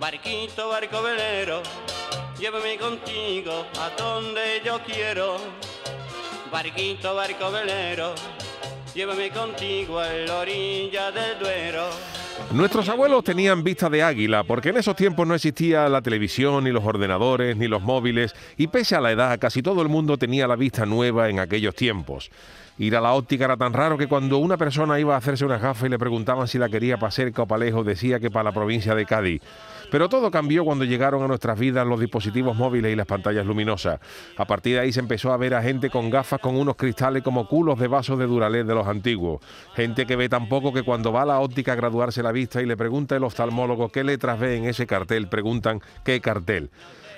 Barquito, barco velero, llévame contigo a donde yo quiero. Barquito, barco velero, llévame contigo a la orilla del Duero. Nuestros abuelos tenían vista de águila porque en esos tiempos no existía la televisión, ni los ordenadores, ni los móviles y pese a la edad casi todo el mundo tenía la vista nueva en aquellos tiempos. Ir a la óptica era tan raro que cuando una persona iba a hacerse unas gafas y le preguntaban si la quería para cerca o para lejos decía que para la provincia de Cádiz. Pero todo cambió cuando llegaron a nuestras vidas los dispositivos móviles y las pantallas luminosas. A partir de ahí se empezó a ver a gente con gafas con unos cristales como culos de vasos de Duralé de los antiguos. Gente que ve tan poco que cuando va a la óptica a graduarse la vista y le pregunta el oftalmólogo qué letras ve en ese cartel, preguntan qué cartel.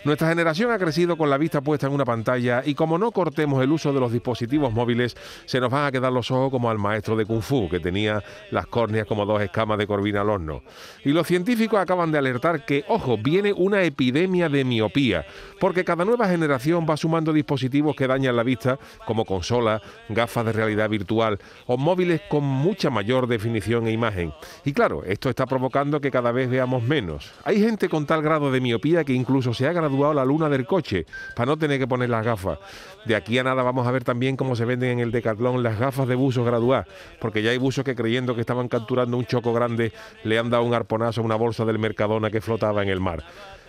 Nuestra generación ha crecido con la vista puesta en una pantalla y como no cortemos el uso de los dispositivos móviles, se nos van a quedar los ojos como al maestro de Kung Fu, que tenía las córneas como dos escamas de corvina al horno. Y los científicos acaban de alertar que, ojo, viene una epidemia de miopía, porque cada nueva generación va sumando dispositivos que dañan la vista, como consolas, gafas de realidad virtual o móviles con mucha mayor definición e imagen. Y claro, esto está provocando que cada vez veamos menos. Hay gente con tal grado de miopía que incluso se ha graduado la luna del coche para no tener que poner las gafas. De aquí a nada vamos a ver también cómo se venden en el Decathlon las gafas de buzos graduadas, porque ya hay buzos que creyendo que estaban capturando un choco grande le han dado un arponazo a una bolsa del Mercadona que flotaba en el mar.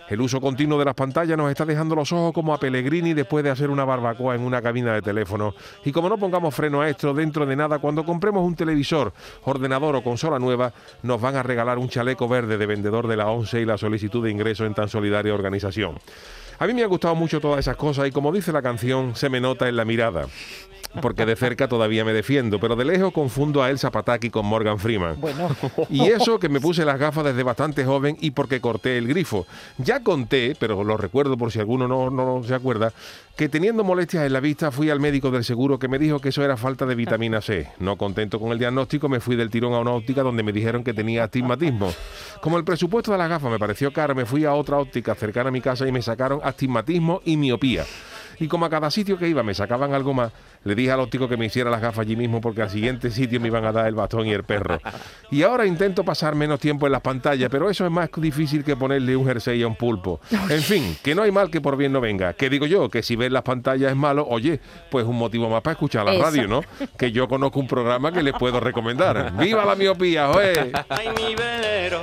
El uso continuo de las pantallas nos está dejando los ojos como a Pellegrini después de hacer una barbacoa en una cabina de teléfono. Y como no pongamos freno a esto, dentro de nada, cuando compremos un televisor, ordenador o consola nueva, nos van a regalar un chaleco verde de vendedor de la ONCE y la solicitud de ingreso en tan solidaria organización. A mí me han gustado mucho todas esas cosas y como dice la canción, se me nota en la mirada porque de cerca todavía me defiendo, pero de lejos confundo a Elsa Pataki con Morgan Freeman. Bueno. Y eso que me puse las gafas desde bastante joven y porque corté el grifo. Ya conté, pero lo recuerdo por si alguno no, no se acuerda, que teniendo molestias en la vista fui al médico del seguro que me dijo que eso era falta de vitamina C. No contento con el diagnóstico, me fui del tirón a una óptica donde me dijeron que tenía astigmatismo. Como el presupuesto de las gafas me pareció caro, me fui a otra óptica cercana a mi casa y me sacaron astigmatismo y miopía y como a cada sitio que iba me sacaban algo más, le dije al óptico que me hiciera las gafas allí mismo porque al siguiente sitio me iban a dar el bastón y el perro. Y ahora intento pasar menos tiempo en las pantallas, pero eso es más difícil que ponerle un jersey a un pulpo. En fin, que no hay mal que por bien no venga. Que digo yo, que si ver las pantallas es malo, oye, pues un motivo más para escuchar la radio, ¿no? Que yo conozco un programa que les puedo recomendar. ¡Viva la miopía, joder! Ay, mi velero.